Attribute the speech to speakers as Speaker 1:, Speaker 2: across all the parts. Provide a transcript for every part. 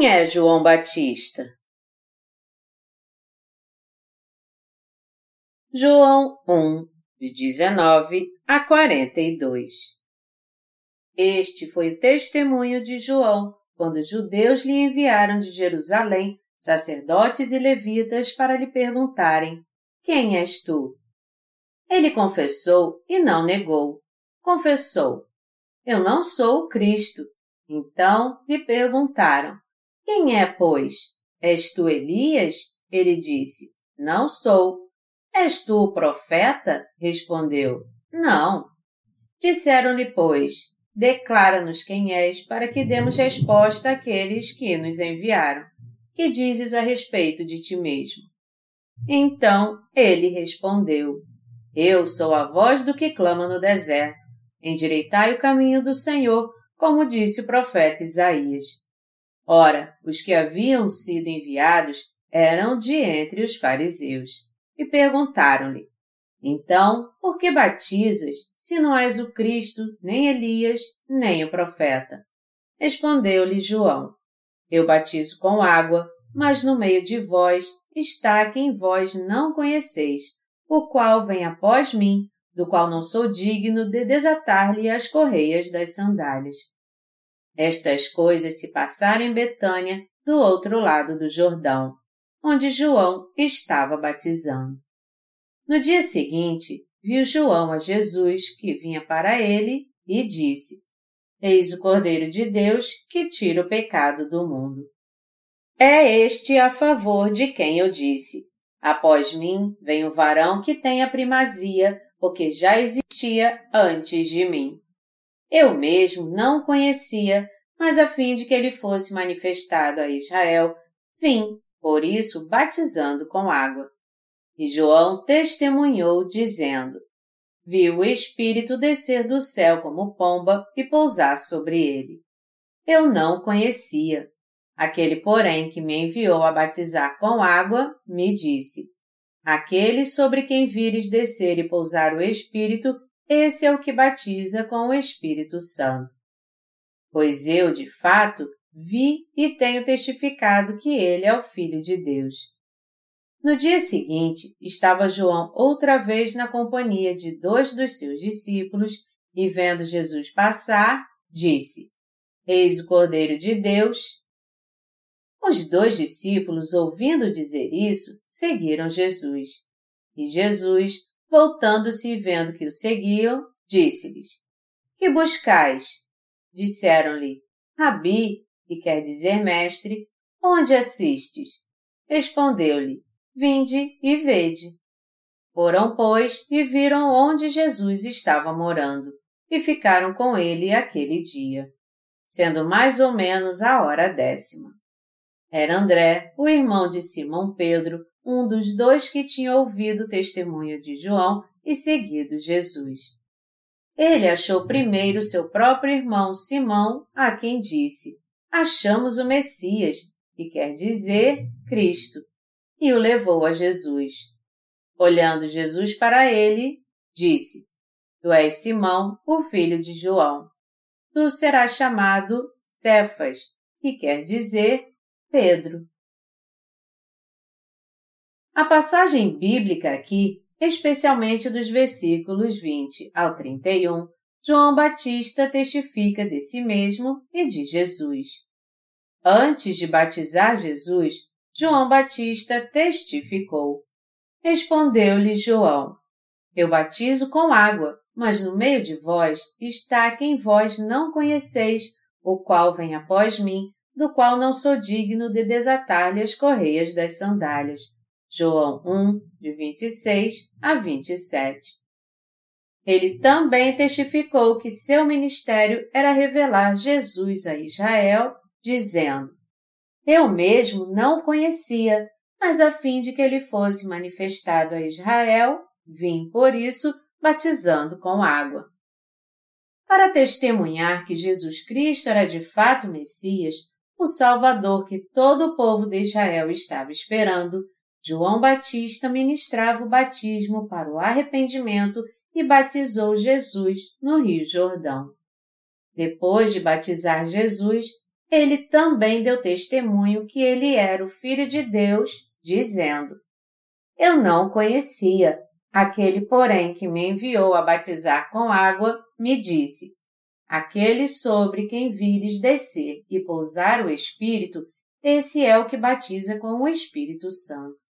Speaker 1: Quem é João Batista? João 1, de 19 a 42 Este foi o testemunho de João quando os judeus lhe enviaram de Jerusalém sacerdotes e levitas para lhe perguntarem: Quem és tu? Ele confessou e não negou. Confessou: Eu não sou o Cristo. Então lhe perguntaram: quem é, pois? És tu Elias? Ele disse: Não sou. És tu o profeta? Respondeu: Não. Disseram-lhe, pois: Declara-nos quem és, para que demos resposta àqueles que nos enviaram. Que dizes a respeito de ti mesmo? Então ele respondeu: Eu sou a voz do que clama no deserto. Endireitai o caminho do Senhor, como disse o profeta Isaías. Ora, os que haviam sido enviados eram de entre os fariseus, e perguntaram-lhe: Então, por que batizas, se não és o Cristo, nem Elias, nem o profeta? Respondeu-lhe João: Eu batizo com água, mas no meio de vós está quem vós não conheceis, o qual vem após mim, do qual não sou digno de desatar-lhe as correias das sandálias. Estas coisas se passaram em Betânia, do outro lado do Jordão, onde João estava batizando. No dia seguinte, viu João a Jesus que vinha para ele e disse: Eis o Cordeiro de Deus que tira o pecado do mundo. É este a favor de quem eu disse: Após mim vem o varão que tem a primazia, porque já existia antes de mim. Eu mesmo não conhecia, mas a fim de que ele fosse manifestado a Israel, vim, por isso, batizando com água. E João testemunhou, dizendo: Viu o Espírito descer do céu como pomba e pousar sobre ele. Eu não conhecia. Aquele, porém, que me enviou a batizar com água, me disse: Aquele sobre quem vires descer e pousar o Espírito, esse é o que batiza com o Espírito Santo. Pois eu, de fato, vi e tenho testificado que ele é o Filho de Deus. No dia seguinte, estava João outra vez na companhia de dois dos seus discípulos e, vendo Jesus passar, disse: Eis o Cordeiro de Deus. Os dois discípulos, ouvindo dizer isso, seguiram Jesus. E Jesus, Voltando-se e vendo que o seguiam, disse-lhes: Que buscais? Disseram-lhe: Rabi, que quer dizer mestre, onde assistes? Respondeu-lhe: Vinde e vede. Foram, pois, e viram onde Jesus estava morando, e ficaram com ele aquele dia, sendo mais ou menos a hora décima. Era André, o irmão de Simão Pedro, um dos dois que tinha ouvido o testemunho de João e seguido Jesus. Ele achou primeiro seu próprio irmão Simão, a quem disse: Achamos o Messias, que quer dizer Cristo, e o levou a Jesus. Olhando Jesus para ele, disse: Tu és Simão, o filho de João. Tu serás chamado Cefas, que quer dizer Pedro. A passagem bíblica aqui, especialmente dos versículos 20 ao 31, João Batista testifica de si mesmo e de Jesus. Antes de batizar Jesus, João Batista testificou. Respondeu-lhe João: Eu batizo com água, mas no meio de vós está quem vós não conheceis, o qual vem após mim, do qual não sou digno de desatar-lhe as correias das sandálias. João 1, de 26 a 27. Ele também testificou que seu ministério era revelar Jesus a Israel, dizendo: Eu mesmo não o conhecia, mas a fim de que ele fosse manifestado a Israel, vim por isso batizando com água. Para testemunhar que Jesus Cristo era de fato Messias, o Salvador que todo o povo de Israel estava esperando, João Batista ministrava o batismo para o arrependimento e batizou Jesus no Rio Jordão. Depois de batizar Jesus, ele também deu testemunho que ele era o Filho de Deus, dizendo: Eu não o conhecia. Aquele, porém, que me enviou a batizar com água, me disse: Aquele sobre quem vires descer e pousar o Espírito, esse é o que batiza com o Espírito Santo.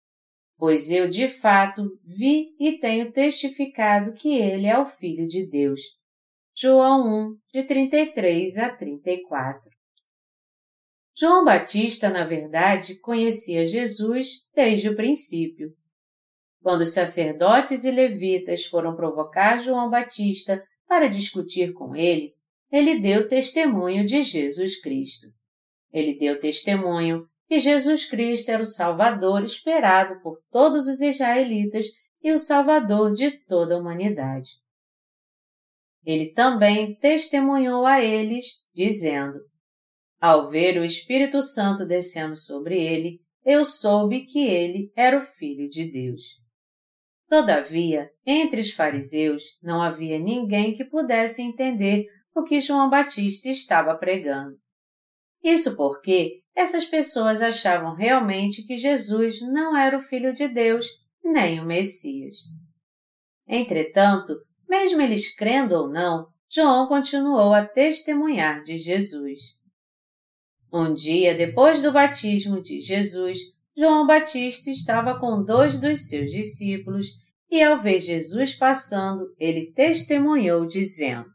Speaker 1: Pois eu, de fato, vi e tenho testificado que ele é o Filho de Deus. João 1, de 33 a 34. João Batista, na verdade, conhecia Jesus desde o princípio. Quando os sacerdotes e levitas foram provocar João Batista para discutir com ele, ele deu testemunho de Jesus Cristo. Ele deu testemunho que Jesus Cristo era o Salvador esperado por todos os israelitas e o Salvador de toda a humanidade. Ele também testemunhou a eles, dizendo: Ao ver o Espírito Santo descendo sobre ele, eu soube que ele era o Filho de Deus. Todavia, entre os fariseus não havia ninguém que pudesse entender o que João Batista estava pregando. Isso porque essas pessoas achavam realmente que Jesus não era o Filho de Deus, nem o Messias. Entretanto, mesmo eles crendo ou não, João continuou a testemunhar de Jesus. Um dia depois do batismo de Jesus, João Batista estava com dois dos seus discípulos e, ao ver Jesus passando, ele testemunhou, dizendo: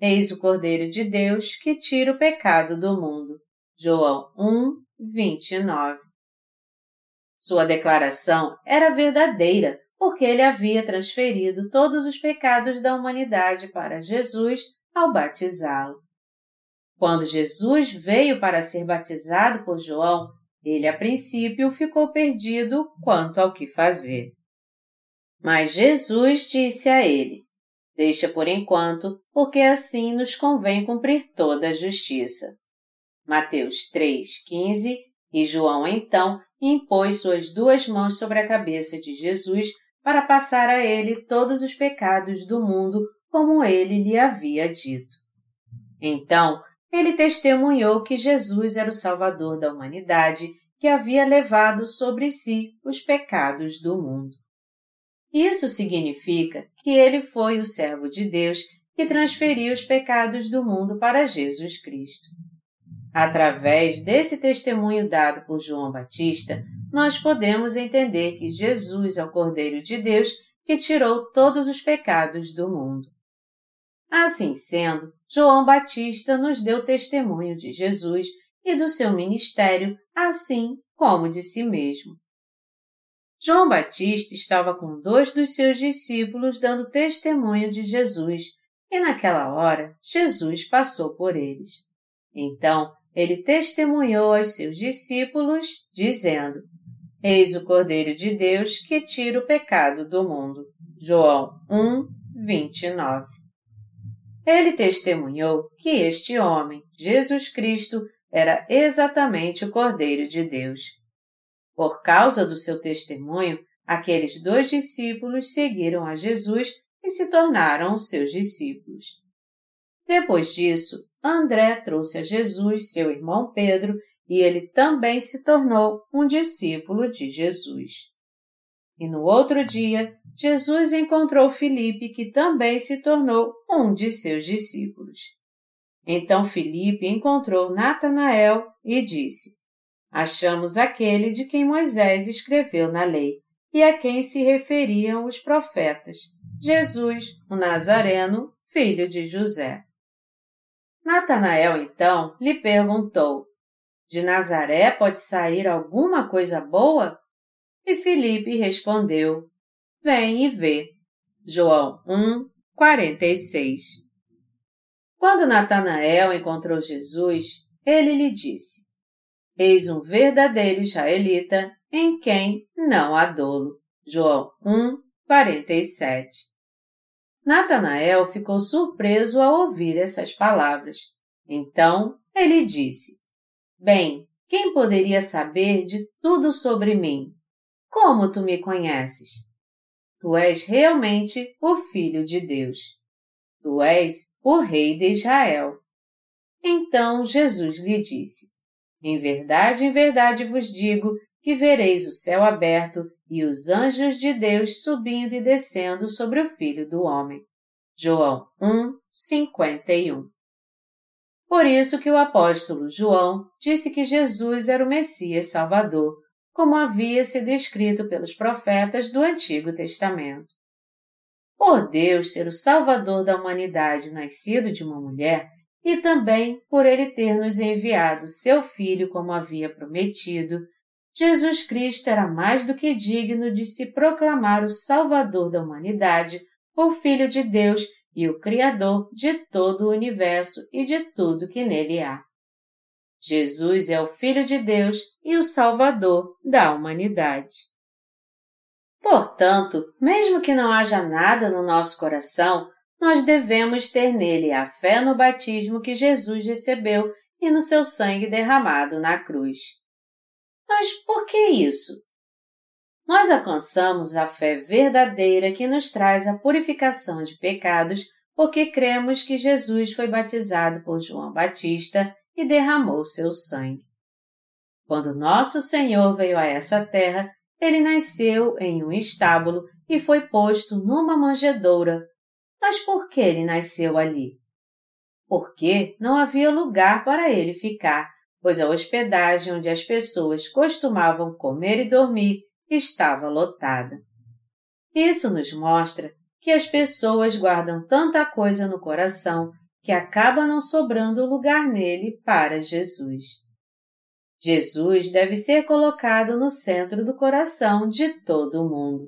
Speaker 1: Eis o Cordeiro de Deus que tira o pecado do mundo. João 1, 29. Sua declaração era verdadeira, porque ele havia transferido todos os pecados da humanidade para Jesus ao batizá-lo. Quando Jesus veio para ser batizado por João, ele a princípio ficou perdido quanto ao que fazer. Mas Jesus disse a ele: Deixa por enquanto, porque assim nos convém cumprir toda a justiça. Mateus 3, 15 e João então impôs suas duas mãos sobre a cabeça de Jesus para passar a ele todos os pecados do mundo, como ele lhe havia dito. Então, ele testemunhou que Jesus era o Salvador da humanidade que havia levado sobre si os pecados do mundo. Isso significa que ele foi o servo de Deus que transferiu os pecados do mundo para Jesus Cristo. Através desse testemunho dado por João Batista, nós podemos entender que Jesus é o Cordeiro de Deus que tirou todos os pecados do mundo. Assim sendo, João Batista nos deu testemunho de Jesus e do seu ministério, assim como de si mesmo. João Batista estava com dois dos seus discípulos dando testemunho de Jesus, e naquela hora Jesus passou por eles. Então ele testemunhou aos seus discípulos, dizendo: Eis o Cordeiro de Deus que tira o pecado do mundo. João 1, 29. Ele testemunhou que este homem, Jesus Cristo, era exatamente o Cordeiro de Deus. Por causa do seu testemunho, aqueles dois discípulos seguiram a Jesus e se tornaram seus discípulos. Depois disso, André trouxe a Jesus seu irmão Pedro e ele também se tornou um discípulo de Jesus. E no outro dia, Jesus encontrou Filipe, que também se tornou um de seus discípulos. Então Filipe encontrou Natanael e disse: Achamos aquele de quem Moisés escreveu na lei e a quem se referiam os profetas, Jesus, o Nazareno, filho de José. Natanael então lhe perguntou: De Nazaré pode sair alguma coisa boa? E Filipe respondeu: Vem e vê. João 1, 46. Quando Natanael encontrou Jesus, ele lhe disse: Eis um verdadeiro israelita em quem não há dolo. João 1, 47. Natanael ficou surpreso ao ouvir essas palavras. Então ele disse: Bem, quem poderia saber de tudo sobre mim? Como tu me conheces? Tu és realmente o Filho de Deus. Tu és o Rei de Israel. Então Jesus lhe disse: Em verdade, em verdade vos digo que vereis o céu aberto e os anjos de Deus subindo e descendo sobre o Filho do Homem. João 1, 51 Por isso que o apóstolo João disse que Jesus era o Messias Salvador, como havia sido escrito pelos profetas do Antigo Testamento. Por Deus ser o Salvador da humanidade nascido de uma mulher, e também por ele ter nos enviado seu Filho como havia prometido, Jesus Cristo era mais do que digno de se proclamar o Salvador da humanidade, o Filho de Deus e o Criador de todo o universo e de tudo que nele há. Jesus é o Filho de Deus e o Salvador da humanidade. Portanto, mesmo que não haja nada no nosso coração, nós devemos ter nele a fé no batismo que Jesus recebeu e no seu sangue derramado na cruz. Mas por que isso? Nós alcançamos a fé verdadeira que nos traz a purificação de pecados porque cremos que Jesus foi batizado por João Batista e derramou seu sangue. Quando nosso Senhor veio a essa terra, ele nasceu em um estábulo e foi posto numa manjedoura mas por que ele nasceu ali? Porque não havia lugar para ele ficar, pois a hospedagem onde as pessoas costumavam comer e dormir estava lotada. Isso nos mostra que as pessoas guardam tanta coisa no coração que acaba não sobrando lugar nele para Jesus. Jesus deve ser colocado no centro do coração de todo mundo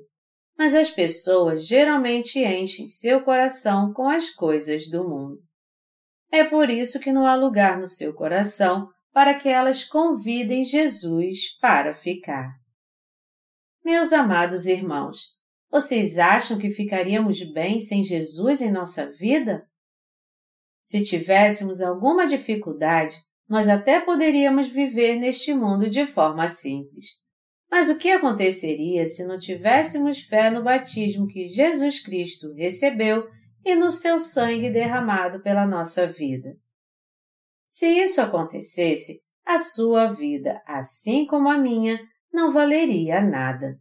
Speaker 1: mas as pessoas geralmente enchem seu coração com as coisas do mundo. É por isso que não há lugar no seu coração para que elas convidem Jesus para ficar. Meus amados irmãos, vocês acham que ficaríamos bem sem Jesus em nossa vida? Se tivéssemos alguma dificuldade, nós até poderíamos viver neste mundo de forma simples. Mas o que aconteceria se não tivéssemos fé no batismo que Jesus Cristo recebeu e no seu sangue derramado pela nossa vida? Se isso acontecesse, a sua vida, assim como a minha, não valeria nada.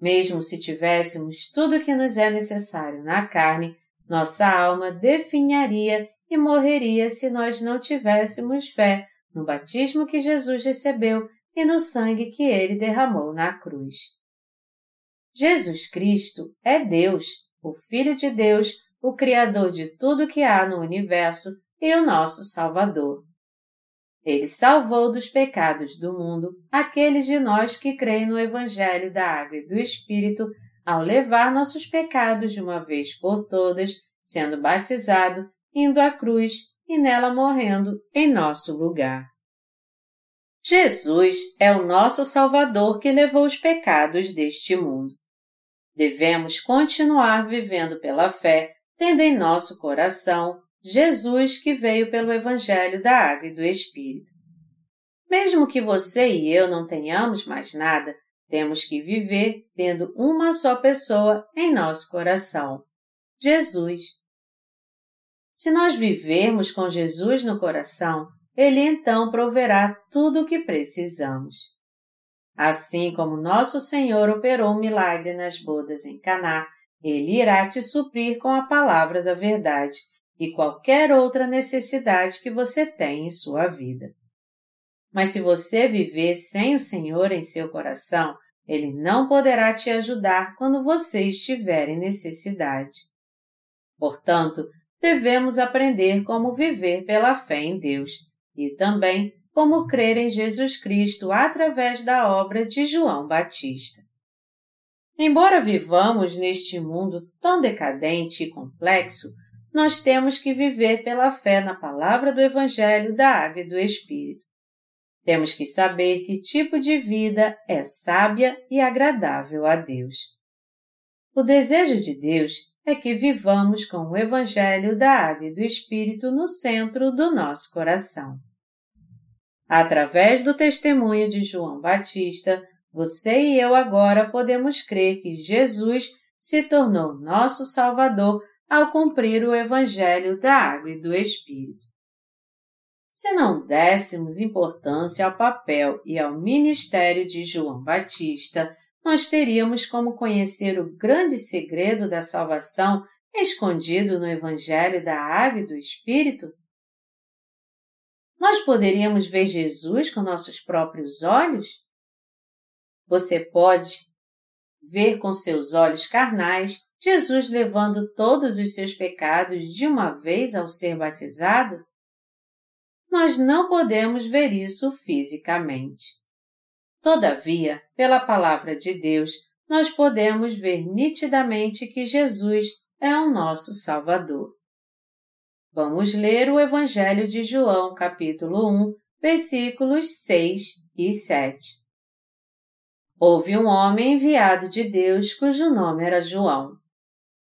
Speaker 1: Mesmo se tivéssemos tudo o que nos é necessário na carne, nossa alma definharia e morreria se nós não tivéssemos fé no batismo que Jesus recebeu e no sangue que ele derramou na cruz. Jesus Cristo é Deus, o Filho de Deus, o Criador de tudo que há no universo e o nosso Salvador. Ele salvou dos pecados do mundo aqueles de nós que creem no Evangelho da Água e do Espírito ao levar nossos pecados de uma vez por todas, sendo batizado, indo à cruz e nela morrendo em nosso lugar. Jesus é o nosso Salvador que levou os pecados deste mundo. Devemos continuar vivendo pela fé, tendo em nosso coração Jesus que veio pelo Evangelho da Água e do Espírito. Mesmo que você e eu não tenhamos mais nada, temos que viver tendo uma só pessoa em nosso coração: Jesus. Se nós vivermos com Jesus no coração, ele então proverá tudo o que precisamos. Assim como nosso Senhor operou um milagre nas bodas em Caná, ele irá te suprir com a palavra da verdade e qualquer outra necessidade que você tem em sua vida. Mas se você viver sem o Senhor em seu coração, ele não poderá te ajudar quando você estiver em necessidade. Portanto, devemos aprender como viver pela fé em Deus e também como crer em Jesus Cristo através da obra de João Batista. Embora vivamos neste mundo tão decadente e complexo, nós temos que viver pela fé na palavra do Evangelho da Água e do Espírito. Temos que saber que tipo de vida é sábia e agradável a Deus. O desejo de Deus é que vivamos com o Evangelho da Água e do Espírito no centro do nosso coração. Através do testemunho de João Batista, você e eu agora podemos crer que Jesus se tornou nosso Salvador ao cumprir o Evangelho da Água e do Espírito. Se não dessemos importância ao papel e ao ministério de João Batista, nós teríamos como conhecer o grande segredo da salvação escondido no Evangelho da Água e do Espírito? Nós poderíamos ver Jesus com nossos próprios olhos? Você pode ver com seus olhos carnais Jesus levando todos os seus pecados de uma vez ao ser batizado? nós não podemos ver isso fisicamente. Todavia, pela palavra de Deus, nós podemos ver nitidamente que Jesus é o nosso Salvador. Vamos ler o Evangelho de João, capítulo 1, versículos 6 e 7. Houve um homem enviado de Deus cujo nome era João.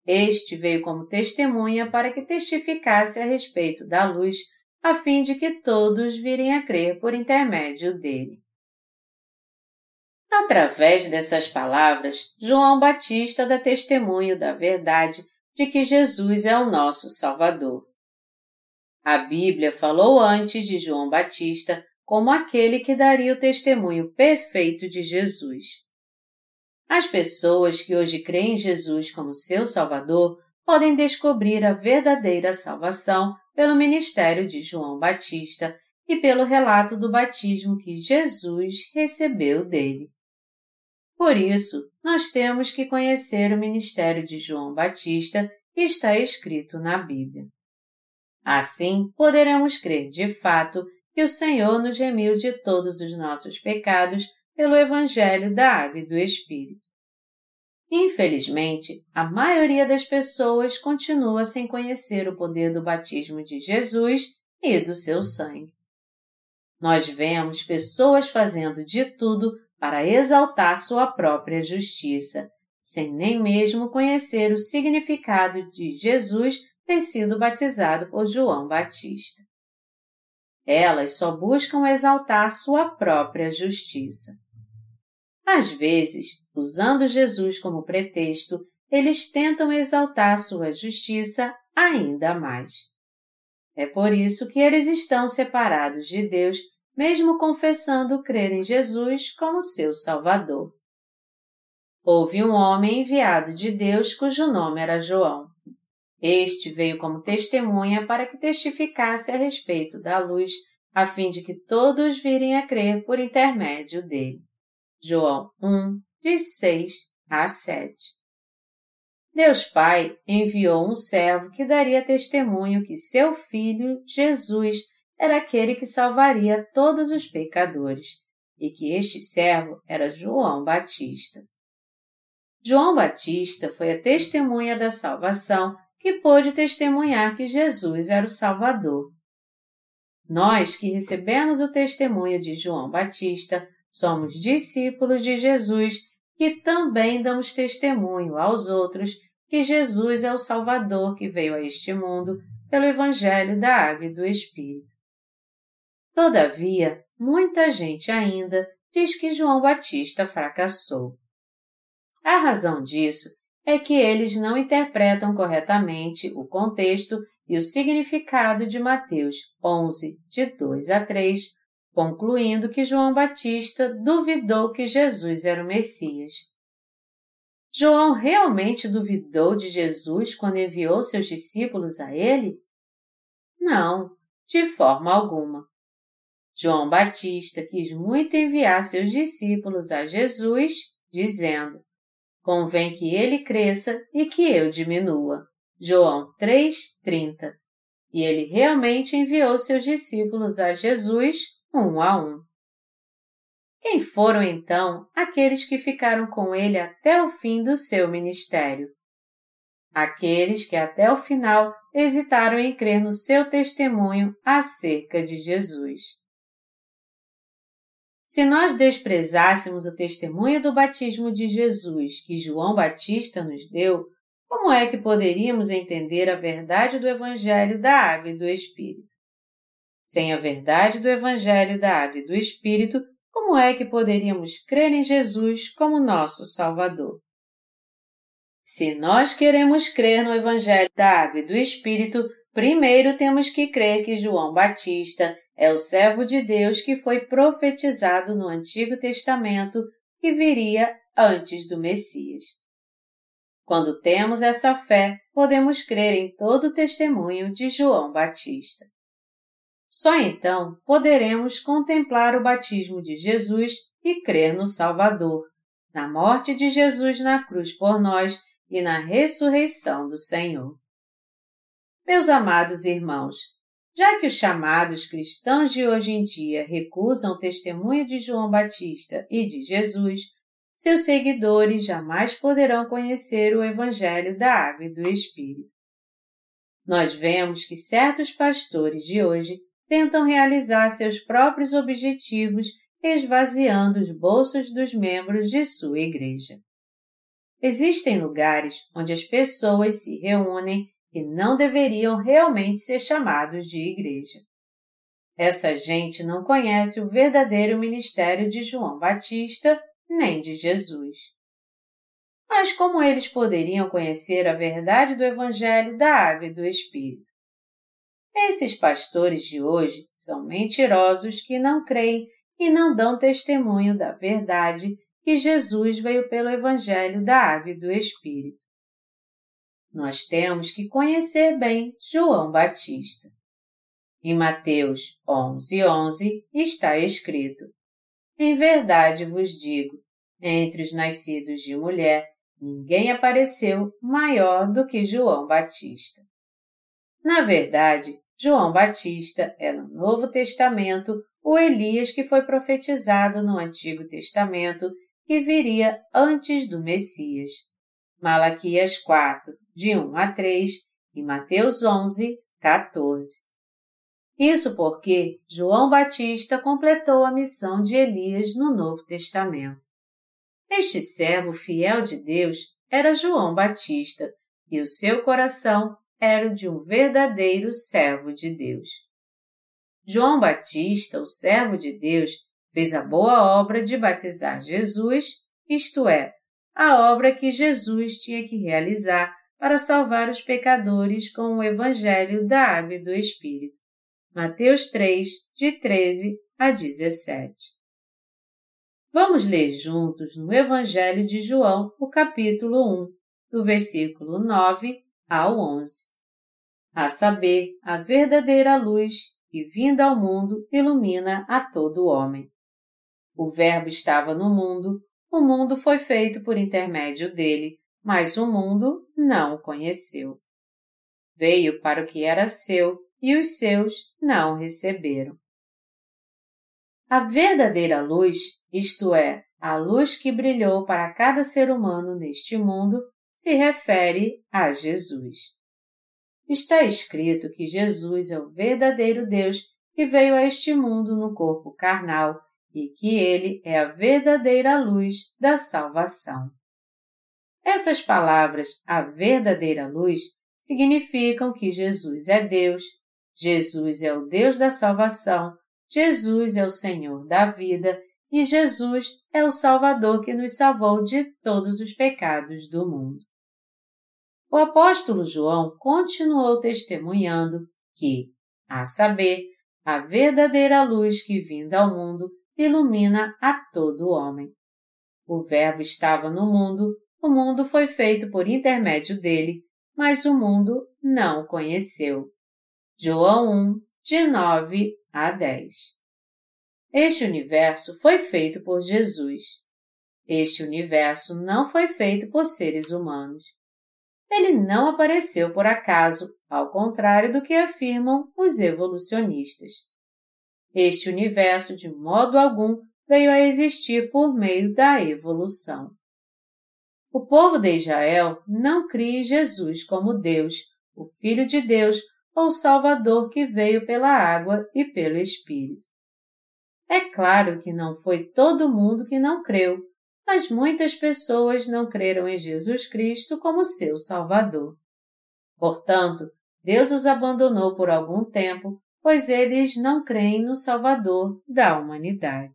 Speaker 1: Este veio como testemunha para que testificasse a respeito da luz a fim de que todos virem a crer por intermédio dele. Através dessas palavras, João Batista dá testemunho da verdade de que Jesus é o nosso Salvador. A Bíblia falou antes de João Batista como aquele que daria o testemunho perfeito de Jesus. As pessoas que hoje creem em Jesus como seu Salvador podem descobrir a verdadeira salvação pelo ministério de João Batista e pelo relato do batismo que Jesus recebeu dele. Por isso, nós temos que conhecer o ministério de João Batista que está escrito na Bíblia. Assim, poderemos crer de fato que o Senhor nos remiu de todos os nossos pecados pelo Evangelho da Água e do Espírito. Infelizmente, a maioria das pessoas continua sem conhecer o poder do batismo de Jesus e do seu sangue. Nós vemos pessoas fazendo de tudo para exaltar sua própria justiça, sem nem mesmo conhecer o significado de Jesus ter sido batizado por João Batista. Elas só buscam exaltar sua própria justiça. Às vezes, usando Jesus como pretexto, eles tentam exaltar sua justiça ainda mais. É por isso que eles estão separados de Deus, mesmo confessando crer em Jesus como seu Salvador. Houve um homem enviado de Deus cujo nome era João. Este veio como testemunha para que testificasse a respeito da luz, a fim de que todos virem a crer por intermédio dele. João 1, de 6 a 7. Deus Pai enviou um servo que daria testemunho que seu filho, Jesus, era aquele que salvaria todos os pecadores, e que este servo era João Batista. João Batista foi a testemunha da salvação que pôde testemunhar que Jesus era o Salvador. Nós que recebemos o testemunho de João Batista somos discípulos de Jesus que também damos testemunho aos outros que Jesus é o Salvador que veio a este mundo pelo Evangelho da Água e do Espírito. Todavia, muita gente ainda diz que João Batista fracassou. A razão disso é que eles não interpretam corretamente o contexto e o significado de Mateus 11, de 2 a 3, concluindo que João Batista duvidou que Jesus era o Messias. João realmente duvidou de Jesus quando enviou seus discípulos a ele? Não, de forma alguma. João Batista quis muito enviar seus discípulos a Jesus, dizendo: Convém que ele cresça e que eu diminua. João 3:30. E ele realmente enviou seus discípulos a Jesus um a um. Quem foram então aqueles que ficaram com ele até o fim do seu ministério? Aqueles que até o final hesitaram em crer no seu testemunho acerca de Jesus. Se nós desprezássemos o testemunho do batismo de Jesus que João Batista nos deu, como é que poderíamos entender a verdade do Evangelho da Água e do Espírito? Sem a verdade do Evangelho da Água e do Espírito, como é que poderíamos crer em Jesus como nosso Salvador? Se nós queremos crer no Evangelho da Água e do Espírito, primeiro temos que crer que João Batista é o servo de Deus que foi profetizado no Antigo Testamento e viria antes do Messias. Quando temos essa fé, podemos crer em todo o testemunho de João Batista. Só então poderemos contemplar o batismo de Jesus e crer no Salvador, na morte de Jesus na cruz por nós e na ressurreição do Senhor. Meus amados irmãos, já que os chamados cristãos de hoje em dia recusam o testemunho de João Batista e de Jesus, seus seguidores jamais poderão conhecer o Evangelho da Água e do Espírito. Nós vemos que certos pastores de hoje tentam realizar seus próprios objetivos esvaziando os bolsos dos membros de sua igreja. Existem lugares onde as pessoas se reúnem e não deveriam realmente ser chamados de igreja. Essa gente não conhece o verdadeiro ministério de João Batista nem de Jesus. Mas como eles poderiam conhecer a verdade do Evangelho da Água e do Espírito? Esses pastores de hoje são mentirosos que não creem e não dão testemunho da verdade que Jesus veio pelo Evangelho da Água e do Espírito. Nós temos que conhecer bem João Batista. Em Mateus 11, 11 está escrito: Em verdade vos digo, entre os nascidos de mulher, ninguém apareceu maior do que João Batista. Na verdade, João Batista é no Novo Testamento o Elias que foi profetizado no Antigo Testamento que viria antes do Messias. Malaquias 4, de 1 a 3 e Mateus 11, 14. Isso porque João Batista completou a missão de Elias no Novo Testamento. Este servo fiel de Deus era João Batista e o seu coração era o de um verdadeiro servo de Deus. João Batista, o servo de Deus, fez a boa obra de batizar Jesus, isto é, a obra que Jesus tinha que realizar para salvar os pecadores com o Evangelho da Água e do Espírito. Mateus 3, de 13 a 17. Vamos ler juntos no Evangelho de João, o capítulo 1, do versículo 9 ao 11. A saber, a verdadeira luz e vinda ao mundo ilumina a todo homem. O Verbo estava no mundo, o mundo foi feito por intermédio dele, mas o mundo não o conheceu. Veio para o que era seu e os seus não o receberam. A verdadeira luz, isto é, a luz que brilhou para cada ser humano neste mundo, se refere a Jesus. Está escrito que Jesus é o verdadeiro Deus que veio a este mundo no corpo carnal e que ele é a verdadeira luz da salvação. Essas palavras, a verdadeira luz, significam que Jesus é Deus, Jesus é o Deus da salvação Jesus é o Senhor da vida e Jesus é o Salvador que nos salvou de todos os pecados do mundo. O apóstolo João continuou testemunhando que, a saber, a verdadeira luz que vinda ao mundo ilumina a todo homem. O Verbo estava no mundo, o mundo foi feito por intermédio dele, mas o mundo não o conheceu. João 1, de 9 a 10. Este universo foi feito por Jesus. Este universo não foi feito por seres humanos. Ele não apareceu por acaso, ao contrário do que afirmam os evolucionistas. Este universo, de modo algum, veio a existir por meio da evolução. O povo de Israel não cria em Jesus como Deus, o Filho de Deus, ou Salvador que veio pela água e pelo Espírito. É claro que não foi todo mundo que não creu, mas muitas pessoas não creram em Jesus Cristo como seu Salvador. Portanto, Deus os abandonou por algum tempo, pois eles não creem no Salvador da humanidade.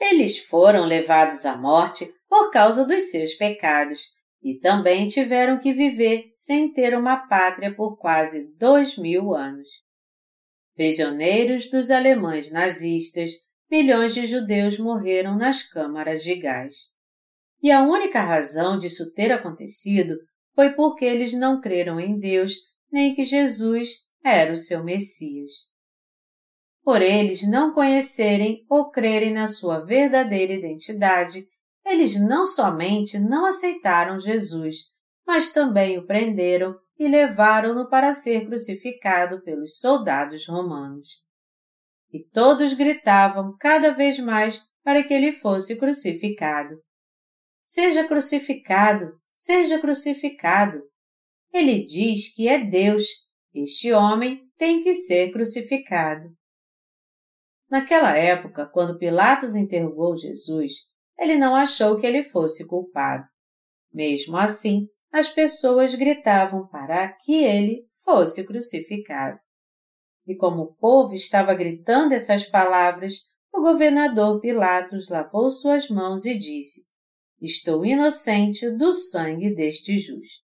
Speaker 1: Eles foram levados à morte por causa dos seus pecados, e também tiveram que viver sem ter uma pátria por quase dois mil anos. Prisioneiros dos alemães nazistas, milhões de judeus morreram nas câmaras de gás. E a única razão disso ter acontecido foi porque eles não creram em Deus nem que Jesus era o seu Messias. Por eles não conhecerem ou crerem na sua verdadeira identidade, eles não somente não aceitaram Jesus, mas também o prenderam e levaram-no para ser crucificado pelos soldados romanos. E todos gritavam cada vez mais para que ele fosse crucificado. Seja crucificado, seja crucificado. Ele diz que é Deus. Este homem tem que ser crucificado. Naquela época, quando Pilatos interrogou Jesus, ele não achou que ele fosse culpado. Mesmo assim, as pessoas gritavam para que ele fosse crucificado. E como o povo estava gritando essas palavras, o governador Pilatos lavou suas mãos e disse: Estou inocente do sangue deste justo.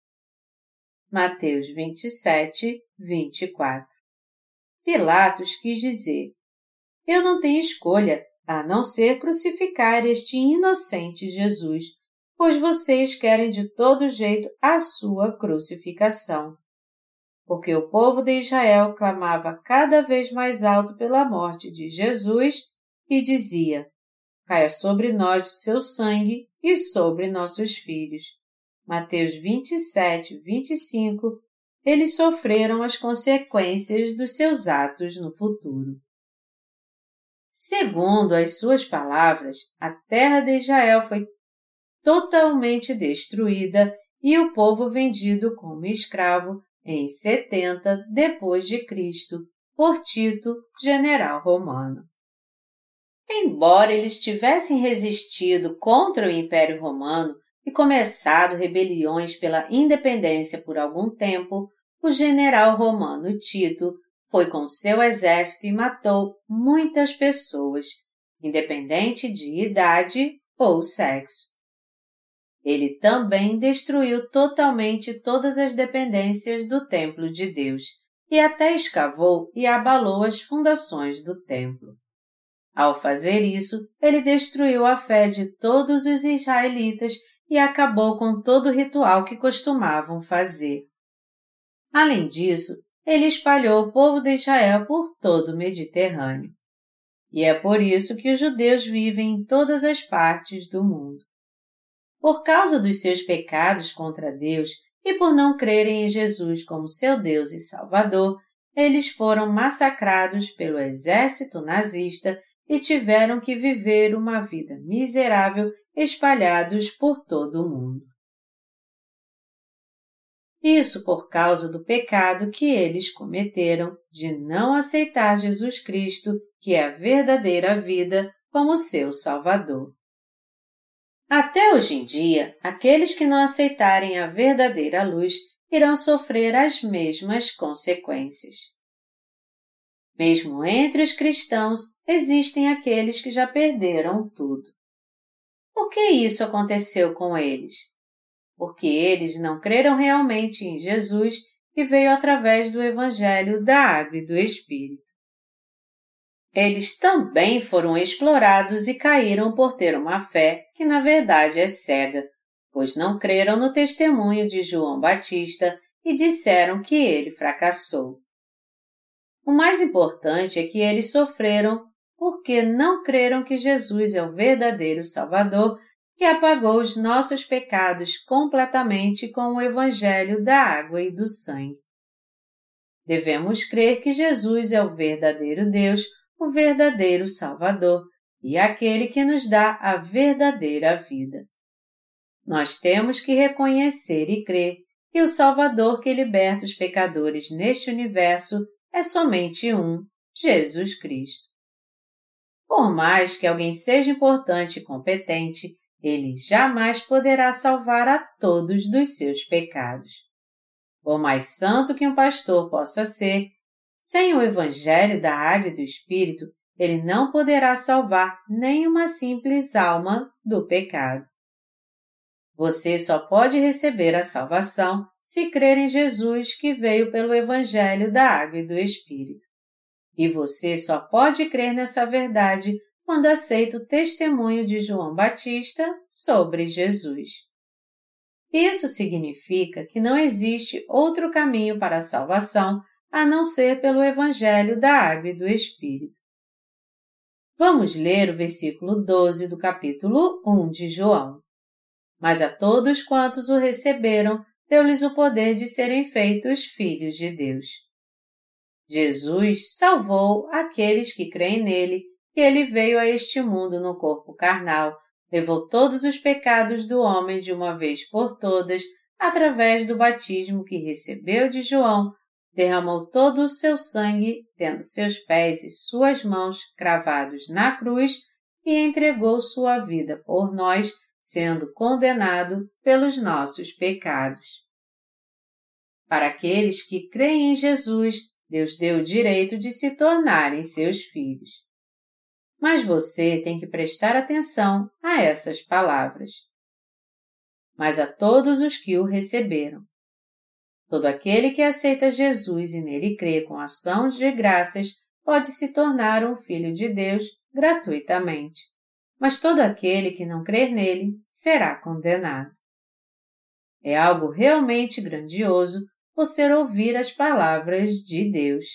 Speaker 1: Mateus 27, 24 Pilatos quis dizer: Eu não tenho escolha a não ser crucificar este inocente Jesus, pois vocês querem de todo jeito a sua crucificação. Porque o povo de Israel clamava cada vez mais alto pela morte de Jesus e dizia: Caia sobre nós o seu sangue e sobre nossos filhos. Mateus 27, 25 Eles sofreram as consequências dos seus atos no futuro. Segundo as suas palavras, a terra de Israel foi totalmente destruída e o povo vendido como escravo em 70 depois de Cristo por Tito, general romano. Embora eles tivessem resistido contra o Império Romano e começado rebeliões pela independência por algum tempo, o general romano Tito foi com seu exército e matou muitas pessoas, independente de idade ou sexo. Ele também destruiu totalmente todas as dependências do templo de Deus e até escavou e abalou as fundações do templo. Ao fazer isso, ele destruiu a fé de todos os israelitas e acabou com todo o ritual que costumavam fazer. Além disso, ele espalhou o povo de Israel por todo o Mediterrâneo. E é por isso que os judeus vivem em todas as partes do mundo. Por causa dos seus pecados contra Deus e por não crerem em Jesus como seu Deus e Salvador, eles foram massacrados pelo exército nazista e tiveram que viver uma vida miserável espalhados por todo o mundo. Isso por causa do pecado que eles cometeram de não aceitar Jesus Cristo, que é a verdadeira vida, como seu Salvador. Até hoje em dia, aqueles que não aceitarem a verdadeira luz irão sofrer as mesmas consequências. Mesmo entre os cristãos, existem aqueles que já perderam tudo. Por que isso aconteceu com eles? porque eles não creram realmente em Jesus que veio através do Evangelho da Água e do Espírito. Eles também foram explorados e caíram por ter uma fé que na verdade é cega, pois não creram no testemunho de João Batista e disseram que ele fracassou. O mais importante é que eles sofreram porque não creram que Jesus é o verdadeiro Salvador que apagou os nossos pecados completamente com o Evangelho da água e do sangue. Devemos crer que Jesus é o verdadeiro Deus, o verdadeiro Salvador e aquele que nos dá a verdadeira vida. Nós temos que reconhecer e crer que o Salvador que liberta os pecadores neste universo é somente um, Jesus Cristo. Por mais que alguém seja importante e competente, ele jamais poderá salvar a todos dos seus pecados. Por mais santo que um pastor possa ser, sem o Evangelho da Água e do Espírito, ele não poderá salvar nem uma simples alma do pecado. Você só pode receber a salvação se crer em Jesus que veio pelo Evangelho da Água e do Espírito. E você só pode crer nessa verdade quando aceita o testemunho de João Batista sobre Jesus. Isso significa que não existe outro caminho para a salvação a não ser pelo Evangelho da Água e do Espírito. Vamos ler o versículo 12 do capítulo 1 de João. Mas a todos quantos o receberam, deu-lhes o poder de serem feitos filhos de Deus. Jesus salvou aqueles que creem nele, que ele veio a este mundo no corpo carnal, levou todos os pecados do homem de uma vez por todas, através do batismo que recebeu de João, derramou todo o seu sangue, tendo seus pés e suas mãos cravados na cruz, e entregou sua vida por nós, sendo condenado pelos nossos pecados. Para aqueles que creem em Jesus, Deus deu o direito de se tornarem seus filhos. Mas você tem que prestar atenção a essas palavras. Mas a todos os que o receberam. Todo aquele que aceita Jesus e nele crê com ações de graças pode se tornar um filho de Deus gratuitamente. Mas todo aquele que não crer nele será condenado. É algo realmente grandioso você ouvir as palavras de Deus.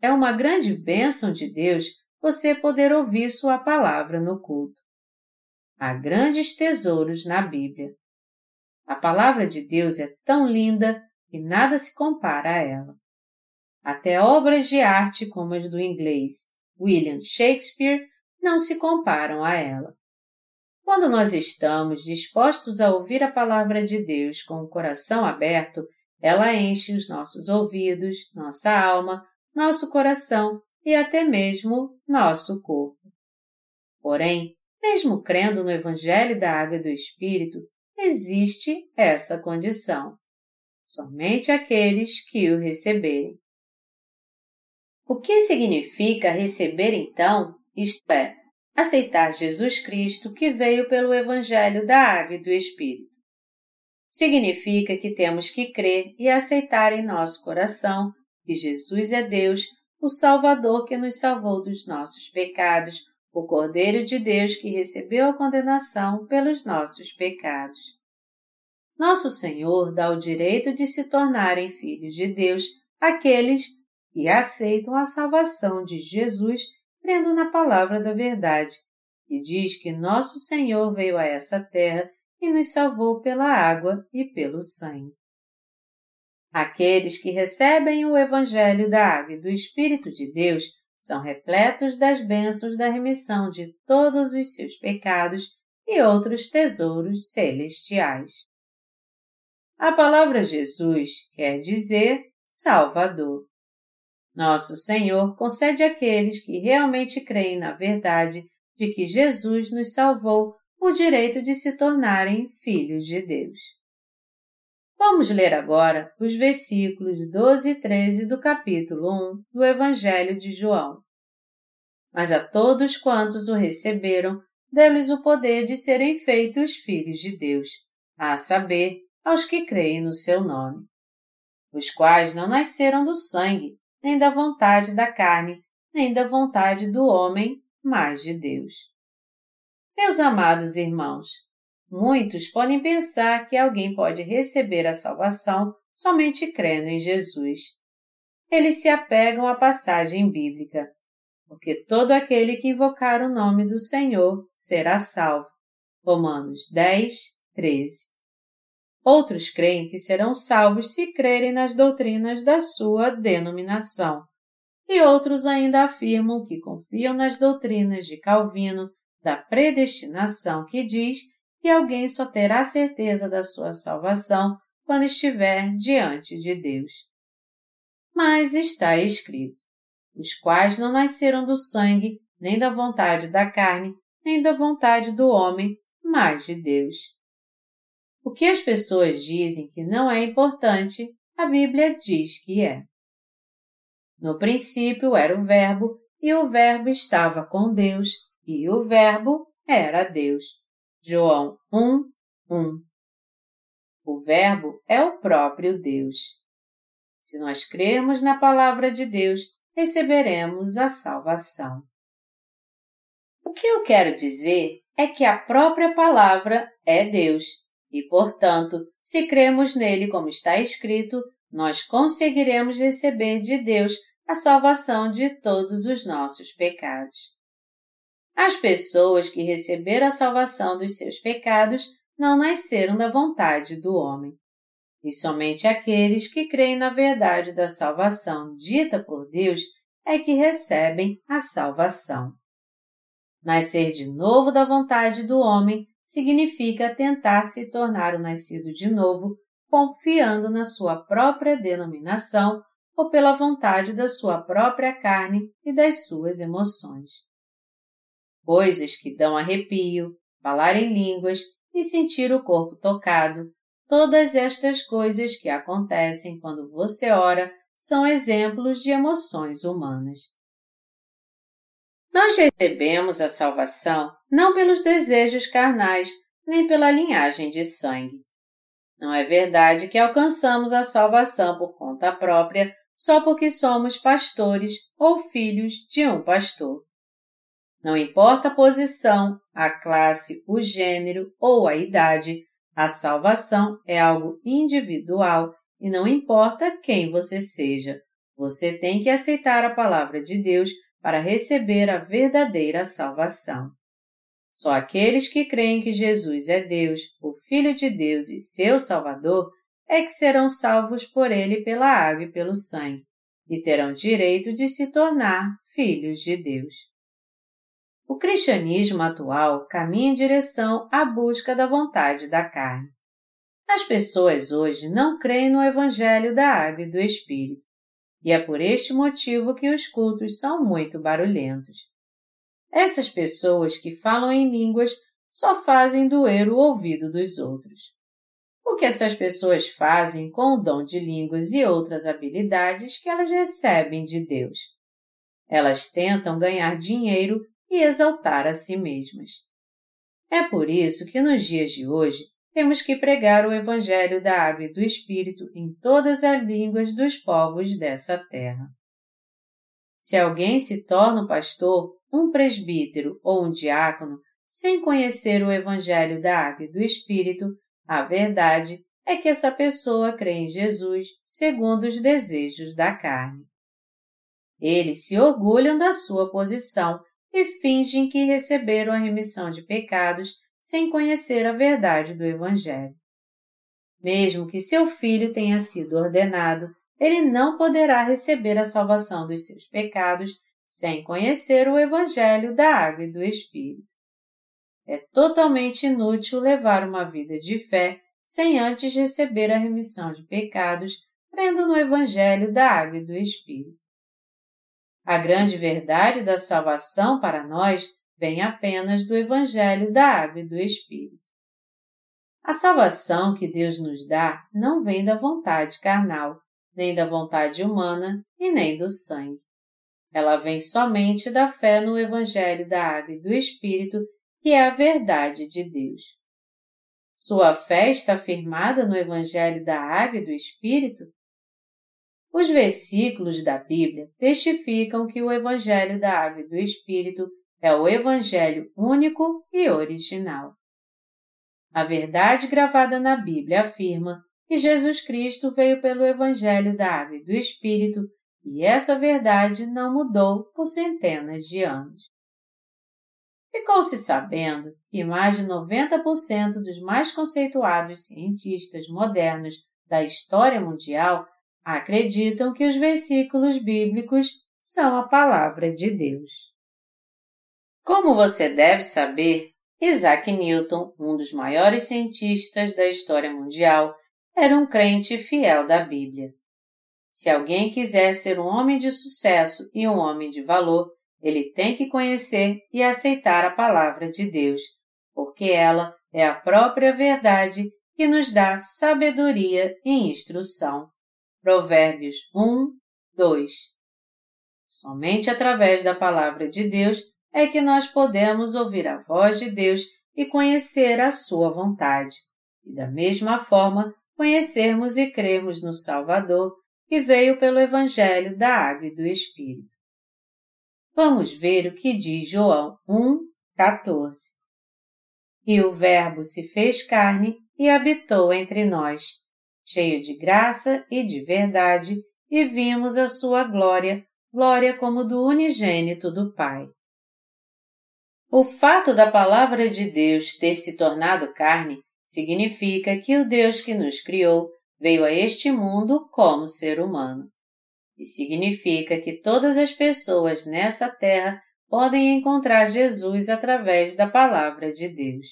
Speaker 1: É uma grande bênção de Deus você poder ouvir Sua palavra no culto. Há grandes tesouros na Bíblia. A palavra de Deus é tão linda que nada se compara a ela. Até obras de arte como as do inglês William Shakespeare não se comparam a ela. Quando nós estamos dispostos a ouvir a palavra de Deus com o coração aberto, ela enche os nossos ouvidos, nossa alma, nosso coração e até mesmo nosso corpo. Porém, mesmo crendo no Evangelho da Água e do Espírito, existe essa condição. Somente aqueles que o receberem. O que significa receber então, isto é, aceitar Jesus Cristo que veio pelo Evangelho da Água e do Espírito? Significa que temos que crer e aceitar em nosso coração que Jesus é Deus o Salvador que nos salvou dos nossos pecados, o Cordeiro de Deus que recebeu a condenação pelos nossos pecados. Nosso Senhor dá o direito de se tornarem filhos de Deus àqueles que aceitam a salvação de Jesus crendo na palavra da verdade, e diz que nosso Senhor veio a essa terra e nos salvou pela água e pelo sangue. Aqueles que recebem o Evangelho da Água e do Espírito de Deus são repletos das bênçãos da remissão de todos os seus pecados e outros tesouros celestiais. A palavra Jesus quer dizer Salvador. Nosso Senhor concede àqueles que realmente creem na verdade de que Jesus nos salvou o direito de se tornarem filhos de Deus. Vamos ler agora os versículos 12 e 13 do capítulo 1 do Evangelho de João. Mas a todos quantos o receberam, deu-lhes o poder de serem feitos filhos de Deus, a saber, aos que creem no seu nome, os quais não nasceram do sangue, nem da vontade da carne, nem da vontade do homem, mas de Deus. Meus amados irmãos, Muitos podem pensar que alguém pode receber a salvação somente crendo em Jesus. Eles se apegam à passagem bíblica, porque todo aquele que invocar o nome do Senhor será salvo. Romanos 10, 13. Outros crentes serão salvos se crerem nas doutrinas da sua denominação. E outros ainda afirmam que confiam nas doutrinas de Calvino da predestinação que diz e alguém só terá certeza da sua salvação quando estiver diante de Deus. Mas está escrito: os quais não nasceram do sangue, nem da vontade da carne, nem da vontade do homem, mas de Deus. O que as pessoas dizem que não é importante, a Bíblia diz que é. No princípio era o Verbo, e o Verbo estava com Deus, e o Verbo era Deus. João 1, 1. O Verbo é o próprio Deus. Se nós crermos na palavra de Deus, receberemos a salvação. O que eu quero dizer é que a própria palavra é Deus e, portanto, se cremos nele como está escrito, nós conseguiremos receber de Deus a salvação de todos os nossos pecados. As pessoas que receberam a salvação dos seus pecados não nasceram da vontade do homem. E somente aqueles que creem na verdade da salvação dita por Deus é que recebem a salvação. Nascer de novo da vontade do homem significa tentar se tornar o nascido de novo, confiando na sua própria denominação ou pela vontade da sua própria carne e das suas emoções. Coisas que dão arrepio, falar em línguas e sentir o corpo tocado, todas estas coisas que acontecem quando você ora são exemplos de emoções humanas. Nós recebemos a salvação não pelos desejos carnais, nem pela linhagem de sangue. Não é verdade que alcançamos a salvação por conta própria só porque somos pastores ou filhos de um pastor. Não importa a posição, a classe, o gênero ou a idade, a salvação é algo individual e não importa quem você seja. Você tem que aceitar a palavra de Deus para receber a verdadeira salvação. Só aqueles que creem que Jesus é Deus, o Filho de Deus e seu Salvador, é que serão salvos por ele pela água e pelo sangue, e terão direito de se tornar filhos de Deus. O cristianismo atual caminha em direção à busca da vontade da carne. As pessoas hoje não creem no Evangelho da Água e do Espírito, e é por este motivo que os cultos são muito barulhentos. Essas pessoas que falam em línguas só fazem doer o ouvido dos outros. O que essas pessoas fazem com o dom de línguas e outras habilidades que elas recebem de Deus? Elas tentam ganhar dinheiro e exaltar a si mesmas. É por isso que nos dias de hoje temos que pregar o Evangelho da Água e do Espírito em todas as línguas dos povos dessa terra. Se alguém se torna um pastor, um presbítero ou um diácono sem conhecer o Evangelho da Água e do Espírito, a verdade é que essa pessoa crê em Jesus segundo os desejos da carne. Eles se orgulham da sua posição e fingem que receberam a remissão de pecados sem conhecer a verdade do Evangelho. Mesmo que seu filho tenha sido ordenado, ele não poderá receber a salvação dos seus pecados sem conhecer o Evangelho da Água e do Espírito. É totalmente inútil levar uma vida de fé sem antes receber a remissão de pecados, crendo no Evangelho da Água e do Espírito. A grande verdade da salvação para nós vem apenas do Evangelho da Água e do Espírito. A salvação que Deus nos dá não vem da vontade carnal, nem da vontade humana e nem do sangue. Ela vem somente da fé no Evangelho da Água e do Espírito, que é a verdade de Deus. Sua fé está firmada no Evangelho da Água e do Espírito? Os versículos da Bíblia testificam que o Evangelho da Água e do Espírito é o Evangelho único e original. A verdade gravada na Bíblia afirma que Jesus Cristo veio pelo Evangelho da Água e do Espírito e essa verdade não mudou por centenas de anos. Ficou-se sabendo que mais de 90% dos mais conceituados cientistas modernos da história mundial acreditam que os versículos bíblicos são a palavra de Deus. Como você deve saber, Isaac Newton, um dos maiores cientistas da história mundial, era um crente fiel da Bíblia. Se alguém quiser ser um homem de sucesso e um homem de valor, ele tem que conhecer e aceitar a palavra de Deus, porque ela é a própria verdade que nos dá sabedoria e instrução. Provérbios 1, 2 Somente através da palavra de Deus é que nós podemos ouvir a voz de Deus e conhecer a sua vontade. e da mesma forma conhecermos e crermos no Salvador que veio pelo Evangelho da Água e do Espírito. Vamos ver o que diz João 1, 14. E o Verbo se fez carne e habitou entre nós, cheio de graça e de verdade, e vimos a sua glória, glória como do unigênito do Pai. O fato da palavra de Deus ter se tornado carne significa que o Deus que nos criou veio a este mundo como ser humano. E significa que todas as pessoas nessa terra podem encontrar Jesus através da palavra de Deus.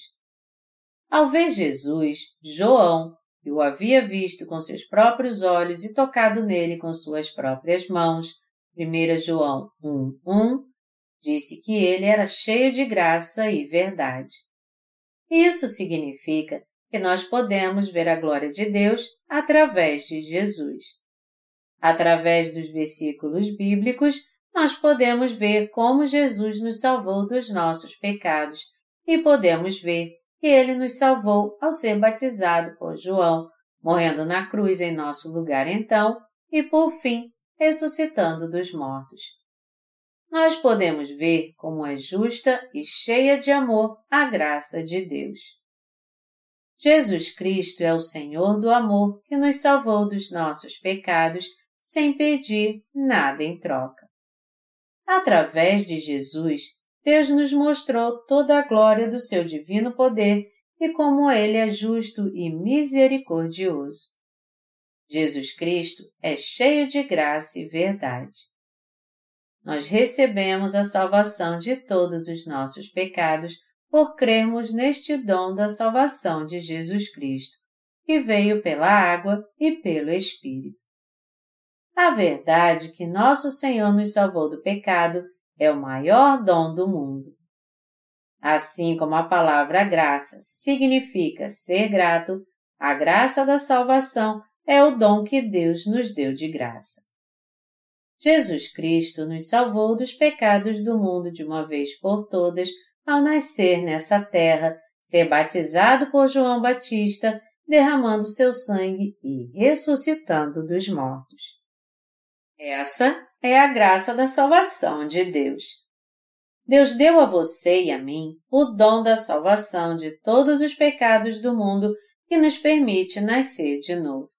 Speaker 1: Ao ver Jesus, João, que o havia visto com seus próprios olhos e tocado nele com suas próprias mãos, 1 João 1:1, disse que ele era cheio de graça e verdade. Isso significa que nós podemos ver a glória de Deus através de Jesus. Através dos versículos bíblicos, nós podemos ver como Jesus nos salvou dos nossos pecados e podemos ver que ele nos salvou ao ser batizado por João, morrendo na cruz em nosso lugar então e, por fim, ressuscitando dos mortos. Nós podemos ver como é justa e cheia de amor a graça de Deus. Jesus Cristo é o Senhor do amor que nos salvou dos nossos pecados sem pedir nada em troca. Através de Jesus, Deus nos mostrou toda a glória do seu divino poder e como ele é justo e misericordioso. Jesus Cristo é cheio de graça e verdade. Nós recebemos a salvação de todos os nossos pecados por crermos neste dom da salvação de Jesus Cristo, que veio pela água e pelo Espírito. A verdade que nosso Senhor nos salvou do pecado é o maior dom do mundo. Assim como a palavra graça significa ser grato, a graça da salvação é o dom que Deus nos deu de graça. Jesus Cristo nos salvou dos pecados do mundo de uma vez por todas ao nascer nessa terra, ser batizado por João Batista, derramando seu sangue e ressuscitando dos mortos. Essa é a graça da salvação de Deus. Deus deu a você e a mim o dom da salvação de todos os pecados do mundo que nos permite nascer de novo.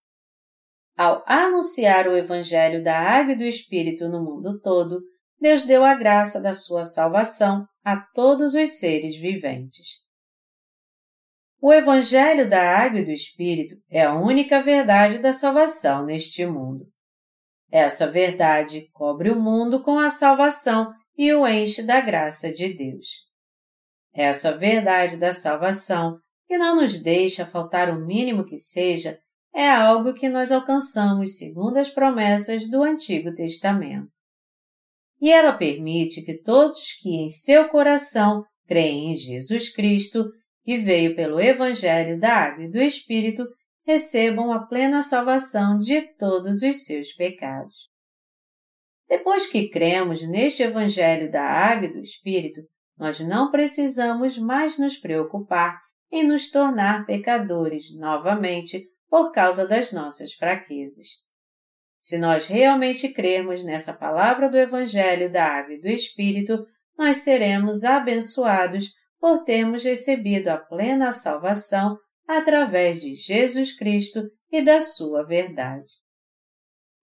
Speaker 1: Ao anunciar o Evangelho da Água e do Espírito no mundo todo, Deus deu a graça da sua salvação a todos os seres viventes. O Evangelho da Água e do Espírito é a única verdade da salvação neste mundo. Essa verdade cobre o mundo com a salvação e o enche da graça de Deus. Essa verdade da salvação, que não nos deixa faltar o mínimo que seja, é algo que nós alcançamos segundo as promessas do Antigo Testamento. E ela permite que todos que em seu coração creem em Jesus Cristo, que veio pelo Evangelho da Água e do Espírito, recebam a plena salvação de todos os seus pecados. Depois que cremos neste Evangelho da Água e do Espírito, nós não precisamos mais nos preocupar em nos tornar pecadores novamente por causa das nossas fraquezas. Se nós realmente crermos nessa palavra do Evangelho da Água e do Espírito, nós seremos abençoados por termos recebido a plena salvação através de Jesus Cristo e da sua verdade.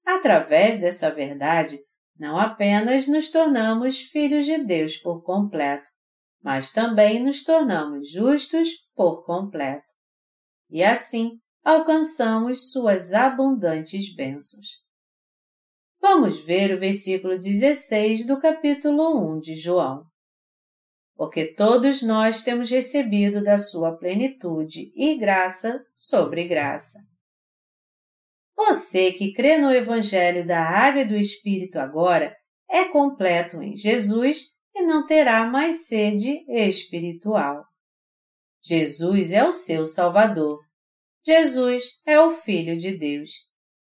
Speaker 1: Através dessa verdade, não apenas nos tornamos filhos de Deus por completo, mas também nos tornamos justos por completo. E assim alcançamos suas abundantes bênçãos. Vamos ver o versículo 16 do capítulo 1 de João porque todos nós temos recebido da sua plenitude e graça sobre graça. Você que crê no Evangelho da Água e do Espírito agora é completo em Jesus e não terá mais sede espiritual. Jesus é o seu Salvador. Jesus é o Filho de Deus.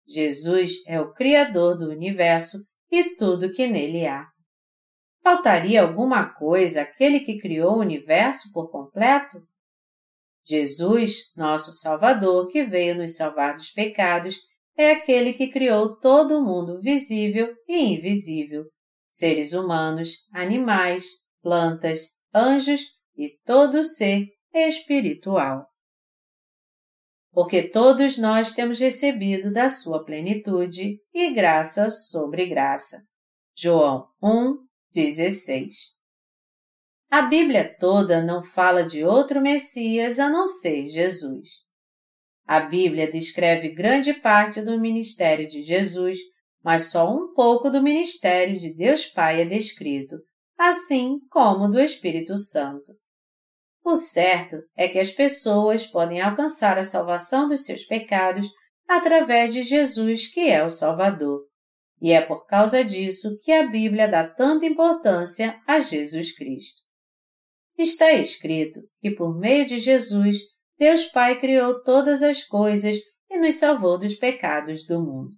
Speaker 1: Jesus é o Criador do universo e tudo que nele há. Faltaria alguma coisa àquele que criou o universo por completo? Jesus, nosso Salvador, que veio nos salvar dos pecados, é aquele que criou todo o mundo visível e invisível, seres humanos, animais, plantas, anjos e todo ser espiritual. Porque todos nós temos recebido da sua plenitude e graça sobre graça. João 1, 16. A Bíblia toda não fala de outro Messias a não ser Jesus. A Bíblia descreve grande parte do ministério de Jesus, mas só um pouco do ministério de Deus Pai é descrito, assim como do Espírito Santo. O certo é que as pessoas podem alcançar a salvação dos seus pecados através de Jesus, que é o Salvador. E é por causa disso que a Bíblia dá tanta importância a Jesus Cristo. Está escrito que por meio de Jesus, Deus Pai criou todas as coisas e nos salvou dos pecados do mundo.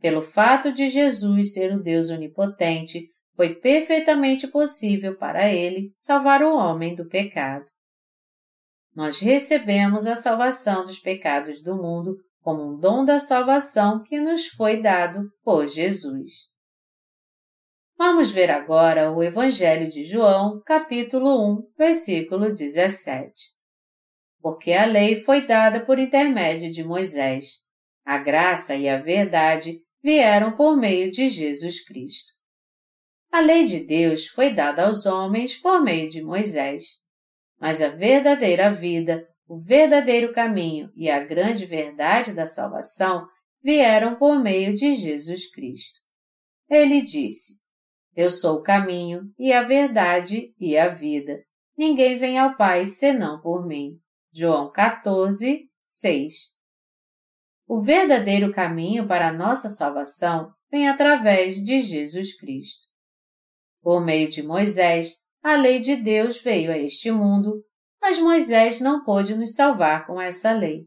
Speaker 1: Pelo fato de Jesus ser o Deus onipotente, foi perfeitamente possível para ele salvar o homem do pecado. Nós recebemos a salvação dos pecados do mundo como um dom da salvação que nos foi dado por Jesus. Vamos ver agora o Evangelho de João, capítulo 1, versículo 17. Porque a lei foi dada por intermédio de Moisés. A graça e a verdade vieram por meio de Jesus Cristo. A lei de Deus foi dada aos homens por meio de Moisés. Mas a verdadeira vida, o verdadeiro caminho e a grande verdade da salvação vieram por meio de Jesus Cristo. Ele disse: Eu sou o caminho e a verdade e a vida. Ninguém vem ao Pai senão por mim. João 14, 6. O verdadeiro caminho para a nossa salvação vem através de Jesus Cristo. Por meio de Moisés, a lei de Deus veio a este mundo, mas Moisés não pôde nos salvar com essa lei.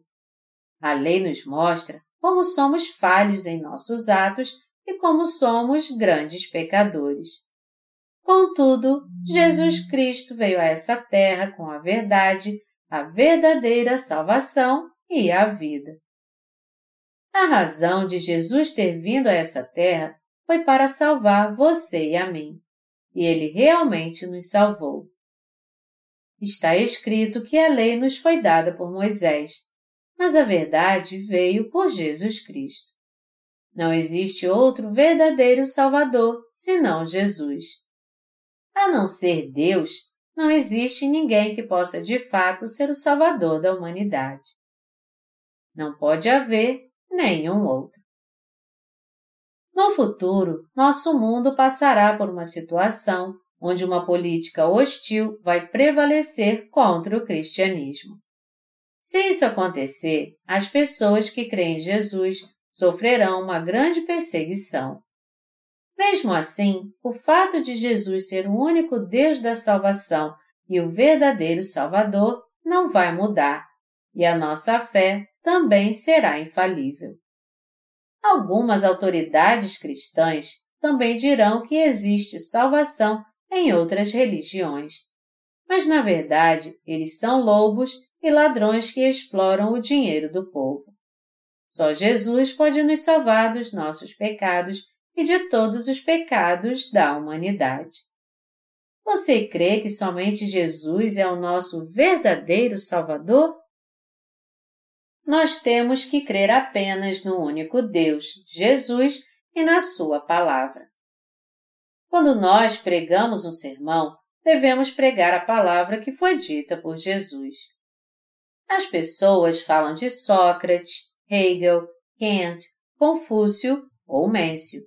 Speaker 1: A lei nos mostra como somos falhos em nossos atos e como somos grandes pecadores. Contudo, Jesus Cristo veio a essa terra com a verdade, a verdadeira salvação e a vida. A razão de Jesus ter vindo a essa terra foi para salvar você e a mim e ele realmente nos salvou. Está escrito que a lei nos foi dada por Moisés, mas a verdade veio por Jesus Cristo. Não existe outro verdadeiro Salvador senão Jesus. A não ser Deus, não existe ninguém que possa de fato ser o Salvador da humanidade. Não pode haver nenhum outro. No futuro, nosso mundo passará por uma situação onde uma política hostil vai prevalecer contra o cristianismo. Se isso acontecer, as pessoas que creem em Jesus sofrerão uma grande perseguição. Mesmo assim, o fato de Jesus ser o único Deus da salvação e o verdadeiro Salvador não vai mudar, e a nossa fé também será infalível. Algumas autoridades cristãs também dirão que existe salvação em outras religiões. Mas, na verdade, eles são lobos e ladrões que exploram o dinheiro do povo. Só Jesus pode nos salvar dos nossos pecados e de todos os pecados da humanidade. Você crê que somente Jesus é o nosso verdadeiro Salvador? Nós temos que crer apenas no único Deus, Jesus, e na Sua palavra. Quando nós pregamos um sermão, devemos pregar a palavra que foi dita por Jesus. As pessoas falam de Sócrates, Hegel, Kant, Confúcio ou Mêncio.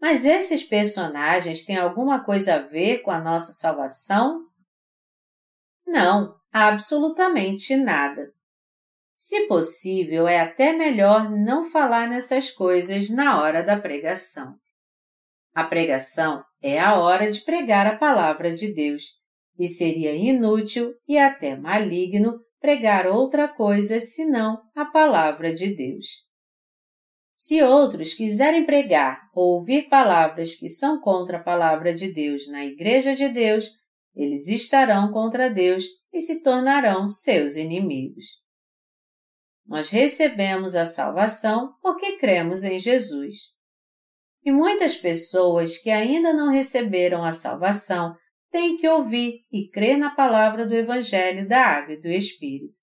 Speaker 1: Mas esses personagens têm alguma coisa a ver com a nossa salvação? Não, absolutamente nada. Se possível, é até melhor não falar nessas coisas na hora da pregação. A pregação é a hora de pregar a palavra de Deus, e seria inútil e até maligno pregar outra coisa senão a palavra de Deus. Se outros quiserem pregar ou ouvir palavras que são contra a palavra de Deus na Igreja de Deus, eles estarão contra Deus e se tornarão seus inimigos. Nós recebemos a salvação porque cremos em Jesus. E muitas pessoas que ainda não receberam a salvação têm que ouvir e crer na palavra do Evangelho da Água e do Espírito.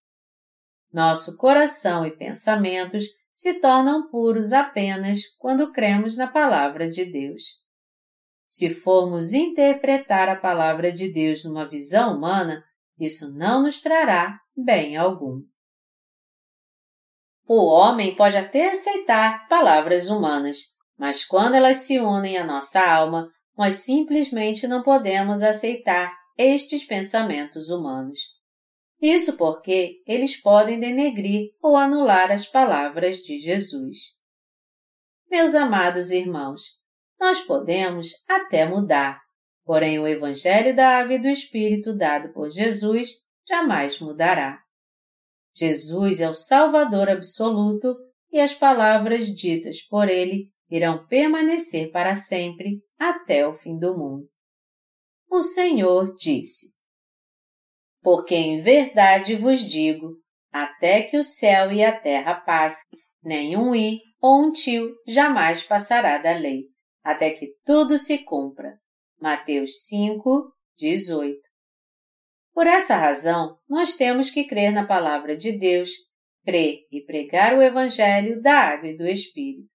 Speaker 1: Nosso coração e pensamentos se tornam puros apenas quando cremos na palavra de Deus. Se formos interpretar a palavra de Deus numa visão humana, isso não nos trará bem algum. O homem pode até aceitar palavras humanas, mas quando elas se unem à nossa alma, nós simplesmente não podemos aceitar estes pensamentos humanos. Isso porque eles podem denegrir ou anular as palavras de Jesus. Meus amados irmãos, nós podemos até mudar, porém o Evangelho da Água e do Espírito dado por Jesus jamais mudará. Jesus é o Salvador absoluto e as palavras ditas por ele irão permanecer para sempre até o fim do mundo. O Senhor disse: Porque em verdade vos digo, até que o céu e a terra passem, nenhum i ou um tio jamais passará da lei até que tudo se cumpra. Mateus 5, 18. Por essa razão, nós temos que crer na palavra de Deus, crer e pregar o Evangelho da água e do Espírito.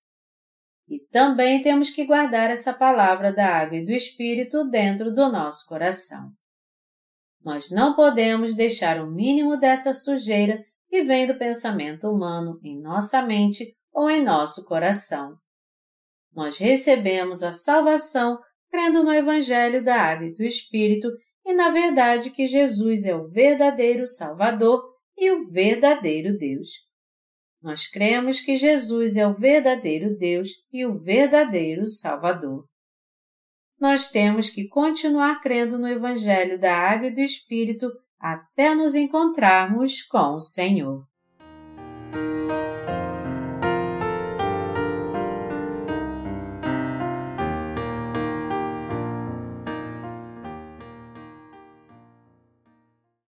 Speaker 1: E também temos que guardar essa palavra da água e do Espírito dentro do nosso coração. Nós não podemos deixar o mínimo dessa sujeira que vem do pensamento humano em nossa mente ou em nosso coração nós recebemos a salvação crendo no Evangelho da Água e do Espírito e na verdade que Jesus é o verdadeiro Salvador e o verdadeiro Deus. Nós cremos que Jesus é o verdadeiro Deus e o verdadeiro Salvador. Nós temos que continuar crendo no Evangelho da Água e do Espírito até nos encontrarmos com o Senhor.